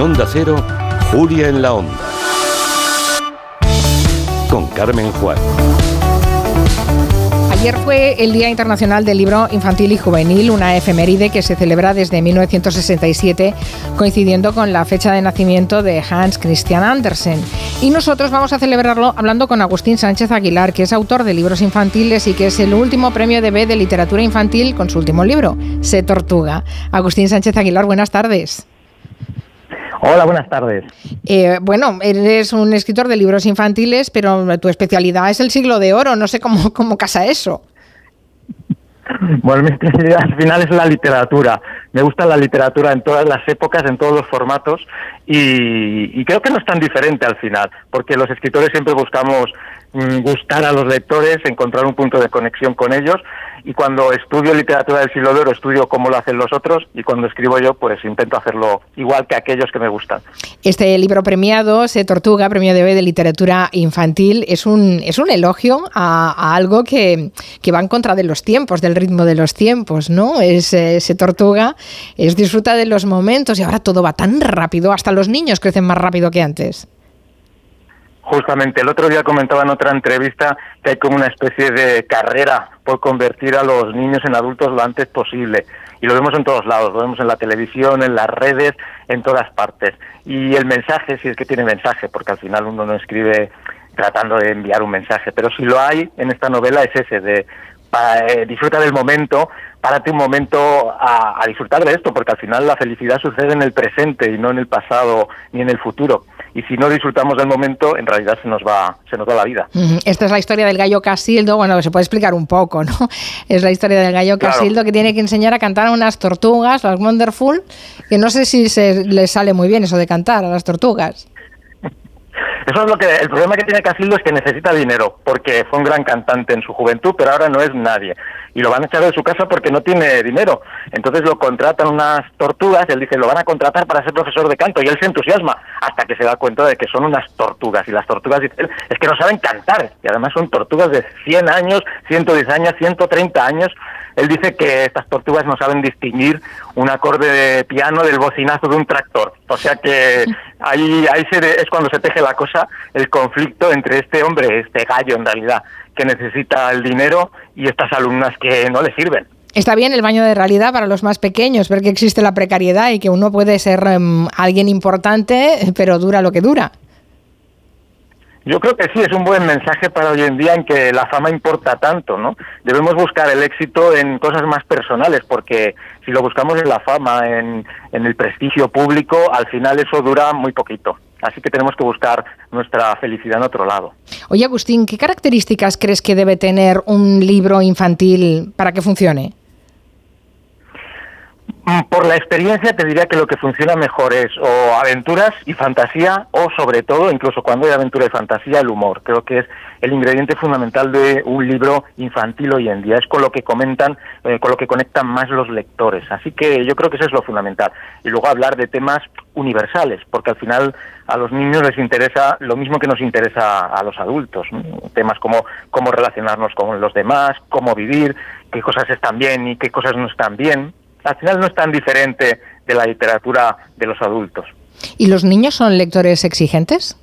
Onda Cero, Julia en la Onda. Con Carmen Juan. Ayer fue el Día Internacional del Libro Infantil y Juvenil, una efeméride que se celebra desde 1967, coincidiendo con la fecha de nacimiento de Hans Christian Andersen. Y nosotros vamos a celebrarlo hablando con Agustín Sánchez Aguilar, que es autor de libros infantiles y que es el último premio de B de literatura infantil con su último libro, Se Tortuga. Agustín Sánchez Aguilar, buenas tardes. Hola, buenas tardes. Eh, bueno, eres un escritor de libros infantiles, pero tu especialidad es el siglo de oro. No sé cómo, cómo casa eso. Bueno, mi especialidad al final es la literatura. Me gusta la literatura en todas las épocas, en todos los formatos, y, y creo que no es tan diferente al final, porque los escritores siempre buscamos mm, gustar a los lectores, encontrar un punto de conexión con ellos, y cuando estudio literatura del siglo de estudio cómo lo hacen los otros y cuando escribo yo pues intento hacerlo igual que aquellos que me gustan. Este libro premiado, Se Tortuga, premio de B de literatura infantil, es un, es un elogio a, algo que, que, va en contra de los tiempos, del ritmo de los tiempos, ¿no? Es, Se Tortuga, es disfruta de los momentos y ahora todo va tan rápido, hasta los niños crecen más rápido que antes. Justamente, el otro día comentaba en otra entrevista que hay como una especie de carrera por convertir a los niños en adultos lo antes posible. Y lo vemos en todos lados, lo vemos en la televisión, en las redes, en todas partes. Y el mensaje, si es que tiene mensaje, porque al final uno no escribe tratando de enviar un mensaje, pero si lo hay en esta novela es ese, de eh, disfruta del momento, párate un momento a, a disfrutar de esto, porque al final la felicidad sucede en el presente y no en el pasado ni en el futuro y si no disfrutamos del momento, en realidad se nos va, se nos va la vida. Esta es la historia del gallo Casildo, bueno, se puede explicar un poco, ¿no? Es la historia del gallo Casildo que tiene que enseñar a cantar a unas tortugas, las Wonderful, que no sé si se les sale muy bien eso de cantar a las tortugas. Eso es lo que el problema que tiene Casildo es que necesita dinero, porque fue un gran cantante en su juventud, pero ahora no es nadie. Y lo van a echar de su casa porque no tiene dinero. Entonces lo contratan unas tortugas, él dice, lo van a contratar para ser profesor de canto, y él se entusiasma hasta que se da cuenta de que son unas tortugas. Y las tortugas, dice es que no saben cantar. Y además son tortugas de 100 años, 110 años, 130 años. Él dice que estas tortugas no saben distinguir un acorde de piano del bocinazo de un tractor. O sea que ahí, ahí es cuando se teje la cosa, el conflicto entre este hombre, este gallo en realidad, que necesita el dinero y estas alumnas que no le sirven. Está bien el baño de realidad para los más pequeños, ver que existe la precariedad y que uno puede ser em, alguien importante, pero dura lo que dura. Yo creo que sí, es un buen mensaje para hoy en día en que la fama importa tanto, ¿no? Debemos buscar el éxito en cosas más personales, porque si lo buscamos en la fama, en, en el prestigio público, al final eso dura muy poquito. Así que tenemos que buscar nuestra felicidad en otro lado. Oye, Agustín, ¿qué características crees que debe tener un libro infantil para que funcione? Por la experiencia te diría que lo que funciona mejor es o aventuras y fantasía o sobre todo, incluso cuando hay aventura y fantasía, el humor. Creo que es el ingrediente fundamental de un libro infantil hoy en día. Es con lo que comentan, eh, con lo que conectan más los lectores. Así que yo creo que eso es lo fundamental. Y luego hablar de temas universales, porque al final a los niños les interesa lo mismo que nos interesa a los adultos. Temas como cómo relacionarnos con los demás, cómo vivir, qué cosas están bien y qué cosas no están bien al final no es tan diferente de la literatura de los adultos. ¿Y los niños son lectores exigentes?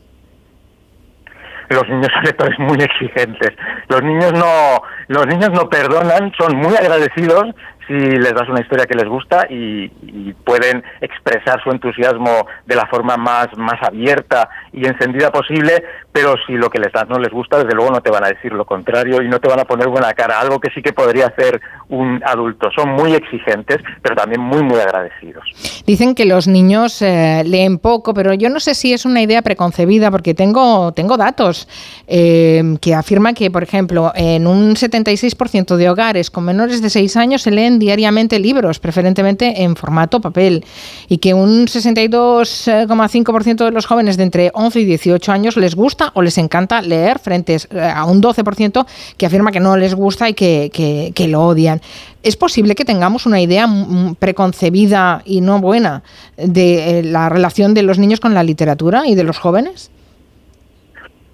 Los niños son lectores muy exigentes. Los niños no, los niños no perdonan, son muy agradecidos si les das una historia que les gusta y, pueden expresar su entusiasmo de la forma más, más abierta y encendida posible, pero si lo que les das no les gusta, desde luego no te van a decir lo contrario y no te van a poner buena cara, algo que sí que podría hacer un adulto. Son muy exigentes, pero también muy, muy agradecidos. Dicen que los niños eh, leen poco, pero yo no sé si es una idea preconcebida, porque tengo, tengo datos eh, que afirman que, por ejemplo, en un 76% de hogares con menores de 6 años se leen diariamente libros, preferentemente en formato papel, y que un 62,5% de los jóvenes de entre 11 y 18 años les gusta o les encanta leer, frente eh, a un 12% que afirma que no les gusta y que, que lo odian. ¿Es posible que tengamos una idea preconcebida y no buena de eh, la relación de los niños con la literatura y de los jóvenes?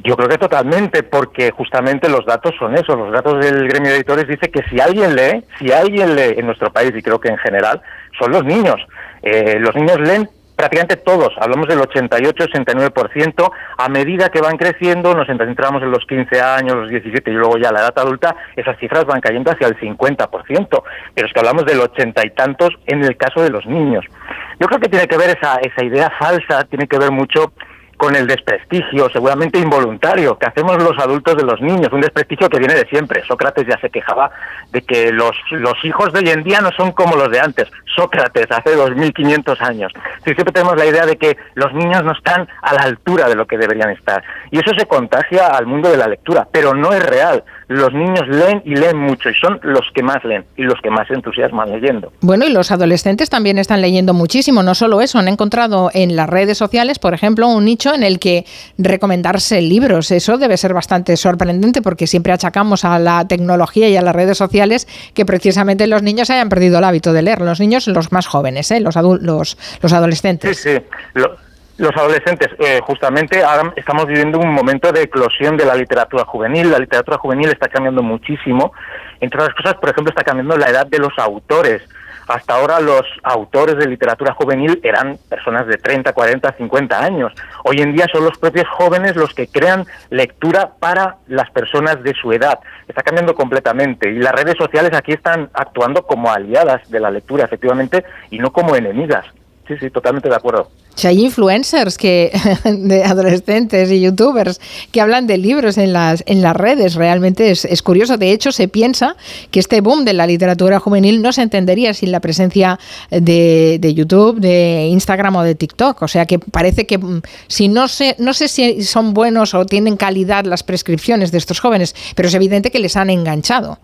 Yo creo que totalmente, porque justamente los datos son eso. Los datos del gremio de editores dice que si alguien lee, si alguien lee en nuestro país y creo que en general, son los niños. Eh, los niños leen prácticamente todos, hablamos del 88-69%, a medida que van creciendo, nos centramos en los 15 años, los 17 y luego ya la edad adulta, esas cifras van cayendo hacia el 50%, pero es que hablamos del ochenta y tantos en el caso de los niños. Yo creo que tiene que ver esa, esa idea falsa, tiene que ver mucho con el desprestigio, seguramente involuntario, que hacemos los adultos de los niños, un desprestigio que viene de siempre. Sócrates ya se quejaba de que los, los hijos de hoy en día no son como los de antes. Sócrates, hace 2500 años. siempre tenemos la idea de que los niños no están a la altura de lo que deberían estar. Y eso se contagia al mundo de la lectura, pero no es real. Los niños leen y leen mucho y son los que más leen y los que más se entusiasman leyendo. Bueno, y los adolescentes también están leyendo muchísimo. No solo eso, han encontrado en las redes sociales, por ejemplo, un nicho en el que recomendarse libros. Eso debe ser bastante sorprendente porque siempre achacamos a la tecnología y a las redes sociales que precisamente los niños hayan perdido el hábito de leer. Los niños, los más jóvenes, ¿eh? los, los, los adolescentes. Sí, sí. Los adolescentes, eh, justamente ahora estamos viviendo un momento de eclosión de la literatura juvenil. La literatura juvenil está cambiando muchísimo. Entre otras cosas, por ejemplo, está cambiando la edad de los autores. Hasta ahora los autores de literatura juvenil eran personas de 30, 40, 50 años. Hoy en día son los propios jóvenes los que crean lectura para las personas de su edad. Está cambiando completamente y las redes sociales aquí están actuando como aliadas de la lectura, efectivamente, y no como enemigas. Sí, sí, totalmente de acuerdo. Si hay influencers que, de adolescentes y youtubers que hablan de libros en las, en las redes, realmente es, curioso. De hecho, se piensa que este boom de la literatura juvenil no se entendería sin la presencia de, de YouTube, de Instagram o de TikTok. O sea que parece que mm, si no sé, no sé si son buenos o tienen calidad las prescripciones de estos jóvenes, pero es evidente que les han enganchado.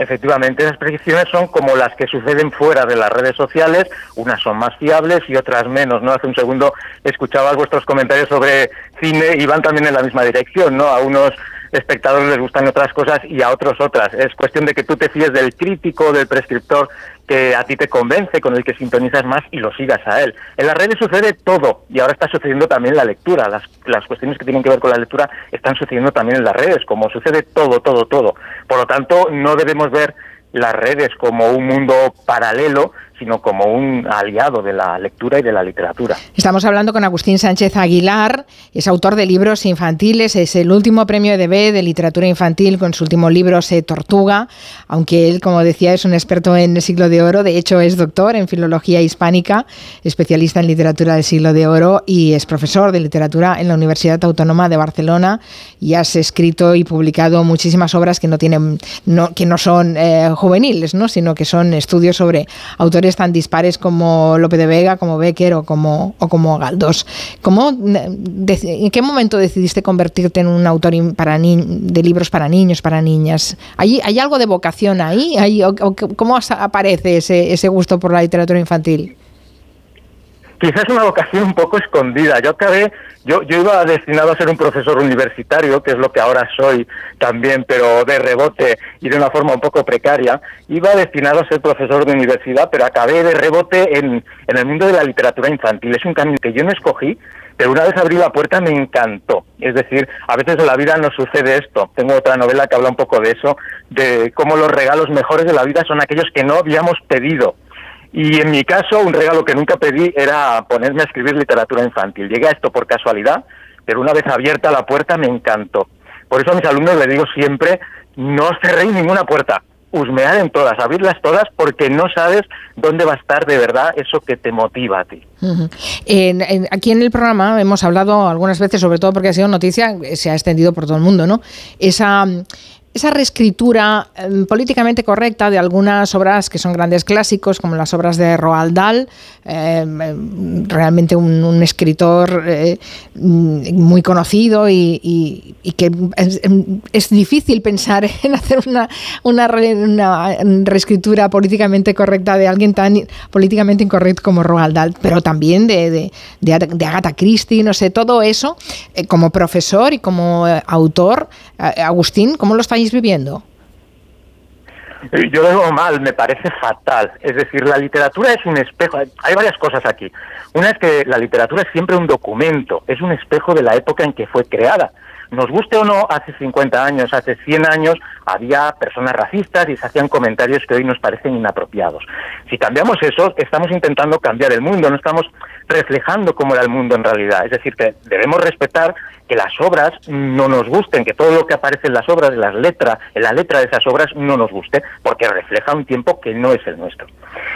Efectivamente, esas predicciones son como las que suceden fuera de las redes sociales, unas son más fiables y otras menos, ¿no? Hace un segundo escuchaba vuestros comentarios sobre cine y van también en la misma dirección, ¿no? A unos espectadores les gustan otras cosas y a otros otras. Es cuestión de que tú te fíes del crítico, del prescriptor que a ti te convence, con el que sintonizas más y lo sigas a él. En las redes sucede todo y ahora está sucediendo también la lectura. Las, las cuestiones que tienen que ver con la lectura están sucediendo también en las redes, como sucede todo, todo, todo. Por lo tanto, no debemos ver las redes como un mundo paralelo, sino como un aliado de la lectura y de la literatura. Estamos hablando con Agustín Sánchez Aguilar, es autor de libros infantiles, es el último premio EDB de literatura infantil con su último libro Se Tortuga, aunque él, como decía, es un experto en el siglo de oro, de hecho es doctor en filología hispánica, especialista en literatura del siglo de oro y es profesor de literatura en la Universidad Autónoma de Barcelona y has escrito y publicado muchísimas obras que no tienen que no son eh, juveniles, ¿no? sino que son estudios sobre autores tan dispares como Lope de Vega, como Becker o como, o como Galdós. ¿Cómo, ¿En qué momento decidiste convertirte en un autor para de libros para niños, para niñas? ¿Hay, hay algo de vocación ahí? ¿Hay, ¿Cómo aparece ese, ese gusto por la literatura infantil? Quizás una vocación un poco escondida. Yo acabé, yo, yo iba destinado a ser un profesor universitario, que es lo que ahora soy también, pero de rebote y de una forma un poco precaria. Iba destinado a ser profesor de universidad, pero acabé de rebote en, en el mundo de la literatura infantil. Es un camino que yo no escogí, pero una vez abrí la puerta me encantó. Es decir, a veces en la vida no sucede esto. Tengo otra novela que habla un poco de eso, de cómo los regalos mejores de la vida son aquellos que no habíamos pedido y en mi caso, un regalo que nunca pedí era ponerme a escribir literatura infantil. Llegué a esto por casualidad, pero una vez abierta la puerta me encantó. Por eso a mis alumnos les digo siempre, no cerréis ninguna puerta, husmead en todas, abrirlas todas, porque no sabes dónde va a estar de verdad eso que te motiva a ti. aquí en el programa hemos hablado algunas veces, sobre todo porque ha sido noticia, se ha extendido por todo el mundo, ¿no? Esa esa reescritura em, políticamente correcta de algunas obras que son grandes clásicos, como las obras de Roald Dahl, em, realmente un, escritor eh, muy conocido y, que es, difícil pensar en hacer una, una, reescritura políticamente correcta de alguien tan políticamente incorrecto como Roald Dahl, pero también de, de, Agatha Christie, no sé, todo eso, eh, como profesor y como eh, autor, Agustín, ¿cómo lo está viviendo? Yo lo veo mal, me parece fatal. Es decir, la literatura es un espejo. Hay varias cosas aquí. Una es que la literatura es siempre un documento, es un espejo de la época en que fue creada. nos guste o no, hace 50 años, hace 100 años, había personas racistas y se hacían comentarios que hoy nos parecen inapropiados. Si cambiamos eso, estamos intentando cambiar el mundo, no estamos reflejando cómo era el mundo en realidad. Es decir, que debemos respetar que las obras no nos gusten, que todo lo que aparece en las obras, en las letras, en la letra de esas obras no nos guste, porque refleja un tiempo que no es el nuestro.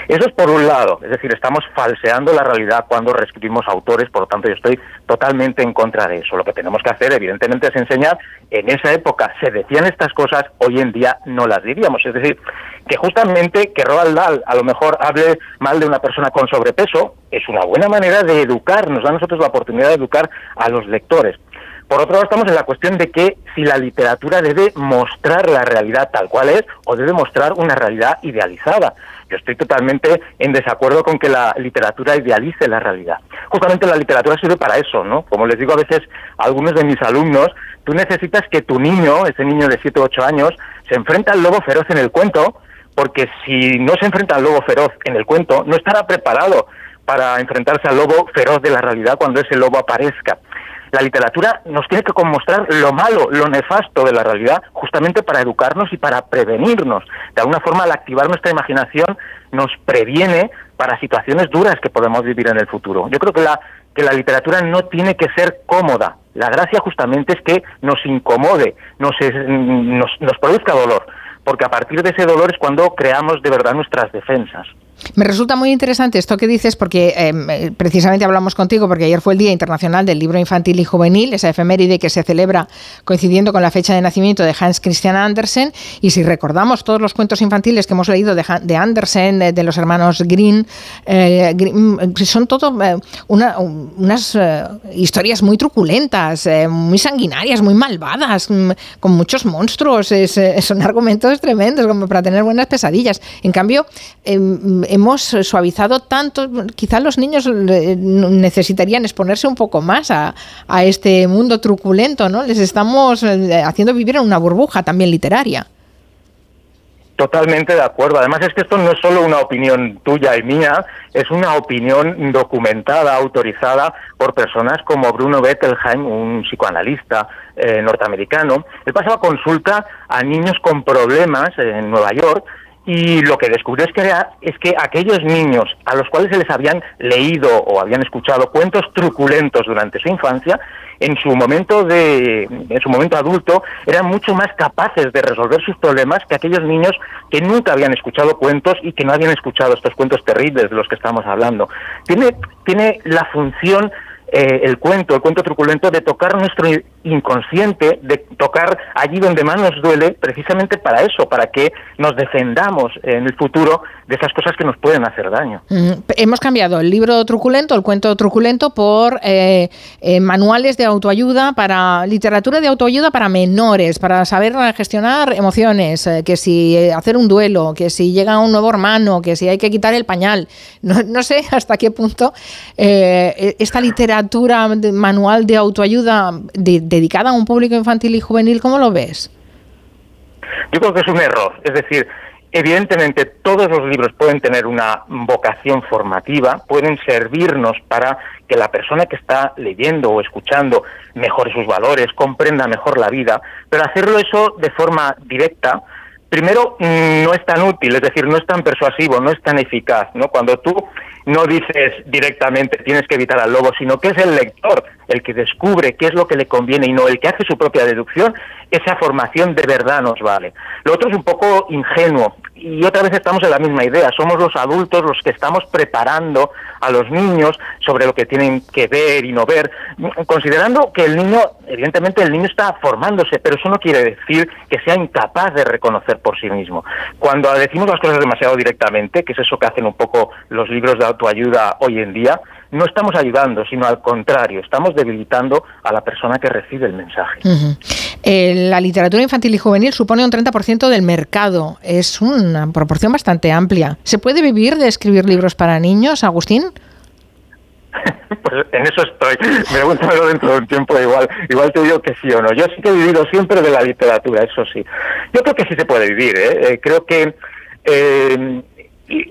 Eso es por un lado, es decir, estamos falseando la realidad cuando reescribimos autores, por lo tanto yo estoy totalmente en contra de eso. Lo que tenemos que hacer, evidentemente, es enseñar, en esa época se decían estas cosas, hoy en día no las diríamos. Es decir, que justamente que Roald Dahl a lo mejor hable mal de una persona con sobrepeso, es una buena manera de educar, nos da a nosotros la oportunidad de educar a los lectores. Por otro lado, estamos en la cuestión de que si la literatura debe mostrar la realidad tal cual es o debe mostrar una realidad idealizada. Yo estoy totalmente en desacuerdo con que la literatura idealice la realidad. Justamente la literatura sirve para eso, ¿no? Como les digo a veces a algunos de mis alumnos, tú necesitas que tu niño, ese niño de 7 o 8 años, se enfrente al lobo feroz en el cuento, porque si no se enfrenta al lobo feroz en el cuento, no estará preparado para enfrentarse al lobo feroz de la realidad cuando ese lobo aparezca. La literatura nos tiene que mostrar lo malo, lo nefasto de la realidad, justamente para educarnos y para prevenirnos. De alguna forma, al activar nuestra imaginación, nos previene para situaciones duras que podemos vivir en el futuro. Yo creo que la, que la literatura no tiene que ser cómoda. La gracia justamente es que nos incomode, nos, nos, nos produzca dolor, porque a partir de ese dolor es cuando creamos de verdad nuestras defensas. Me resulta muy interesante esto que dices porque em, eh, precisamente hablamos contigo porque ayer fue el Día Internacional del Libro Infantil y Juvenil, esa efeméride que se celebra coincidiendo con la fecha de nacimiento de Hans Christian Andersen y si recordamos todos los cuentos infantiles que hemos leído de, Andersen, de, los hermanos Green, eh, mm, son todo eh, unas historias muy truculentas, muy sanguinarias, muy malvadas, mm, con muchos monstruos, son argumentos tremendos como para tener buenas pesadillas. En cambio, em, hemos suavizado tanto, quizás los niños eh, necesitarían exponerse un poco más a, este mundo truculento, ¿no? Les estamos eh, haciendo vivir en una burbuja también literaria. Totalmente de acuerdo. Además es que esto no es solo una opinión tuya y mía, es una opinión documentada, autorizada por personas como Bruno Bettelheim, un psicoanalista eh, norteamericano. Él pasaba consulta a niños con problemas en Nueva York y lo que descubrió es que, es que aquellos niños a los cuales se les habían leído o habían escuchado cuentos truculentos durante su infancia, en su momento de en su momento adulto eran mucho más capaces de resolver sus problemas que aquellos niños que nunca habían escuchado cuentos y que no habían escuchado estos cuentos terribles de los que estamos hablando. Tiene tiene la función eh, el cuento, el cuento truculento, de tocar nuestro inconsciente, de tocar allí donde más nos duele, precisamente para eso, para que nos defendamos en el futuro de esas cosas que nos pueden hacer daño. Mm, hemos cambiado el libro truculento, el cuento truculento, por eh, eh, manuales de autoayuda para literatura de autoayuda para menores, para saber gestionar emociones, que si hacer un duelo, que si llega un nuevo hermano, que si hay que quitar el pañal. No, sé hasta qué punto esta literatura manual de autoayuda dedicada a un público infantil y juvenil, ¿cómo lo ves? Yo creo que es un error. Es decir, evidentemente todos los libros pueden tener una vocación formativa, pueden servirnos para que la persona que está leyendo o escuchando mejore sus valores, comprenda mejor la vida, pero hacerlo eso de forma directa, primero mm, no es tan útil, es decir, no es tan persuasivo, no es tan eficaz, ¿no? Cuando tú no dices directamente tienes que evitar al lobo, sino que es el lector el que descubre qué es lo que le conviene y no el que hace su propia deducción, esa formación de verdad nos vale. Lo otro es un poco ingenuo y otra vez estamos en la misma idea, somos los adultos los que estamos preparando a los niños sobre lo que tienen que ver y no ver, considerando que el niño, evidentemente el niño está formándose, pero eso no quiere decir que sea incapaz de reconocer por sí mismo. Cuando decimos las cosas demasiado directamente, que es eso que hacen un poco los libros de autoayuda hoy en día, no estamos ayudando, sino al contrario, estamos debilitando a la persona que recibe el mensaje. Eh, la literatura infantil y juvenil supone un 30% del mercado. Es una proporción bastante amplia. ¿Se puede vivir de escribir libros para niños, Agustín? pues en eso estoy. Pregúntamelo dentro de un tiempo igual. Igual te digo que sí o no. Yo sí que he vivido siempre de la literatura, eso sí. Yo creo que sí se puede vivir. ¿eh? eh creo que eh,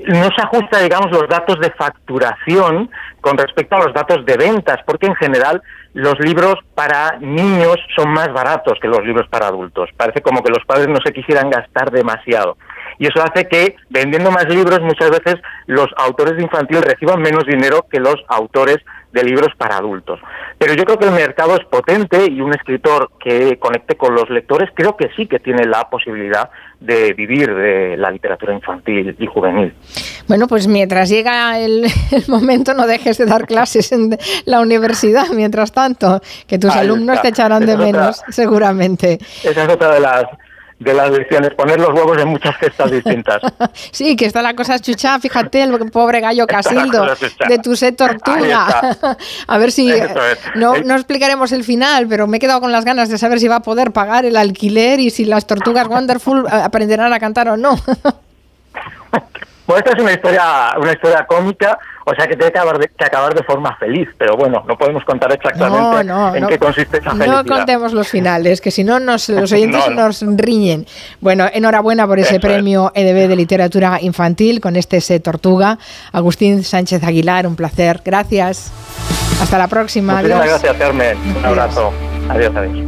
no se ajusta, digamos, los datos de facturación con respecto a los datos de ventas, porque en general los libros para niños son más baratos que los libros para adultos. Parece como que los padres no se quisieran gastar demasiado. Y eso hace que vendiendo más libros muchas veces los autores de infantil reciban menos dinero que los autores de libros para adultos. Pero yo creo que el mercado es potente y un escritor que conecte con los lectores creo que sí que tiene la posibilidad de vivir de la literatura infantil y juvenil. Bueno, pues mientras llega el, momento no dejes de dar clases en la universidad, mientras tanto, que tus alumnos te echarán de menos, seguramente. Esa es otra de las de las lecciones, poner los huevos en muchas cestas distintas. sí, que está la cosa chucha, fíjate, el pobre gallo Casildo de tu set tortuga. a ver si no, no explicaremos el final, pero me he quedado con las ganas de saber si va a poder pagar el alquiler y si las tortugas Wonderful aprenderán a cantar o no. Pues esta es una historia, una historia cómica, o sea que tiene que acabar de, que acabar de forma feliz, pero bueno, no podemos contar exactamente en qué consiste esa felicidad. No contemos los finales, que si no nos, los oyentes nos riñen. Bueno, enhorabuena por ese premio EDB de literatura infantil con este Se Tortuga. Agustín Sánchez Aguilar, un placer. Gracias. Hasta la próxima. Muchísimas gracias, Carmen. Un abrazo. Adiós, adiós.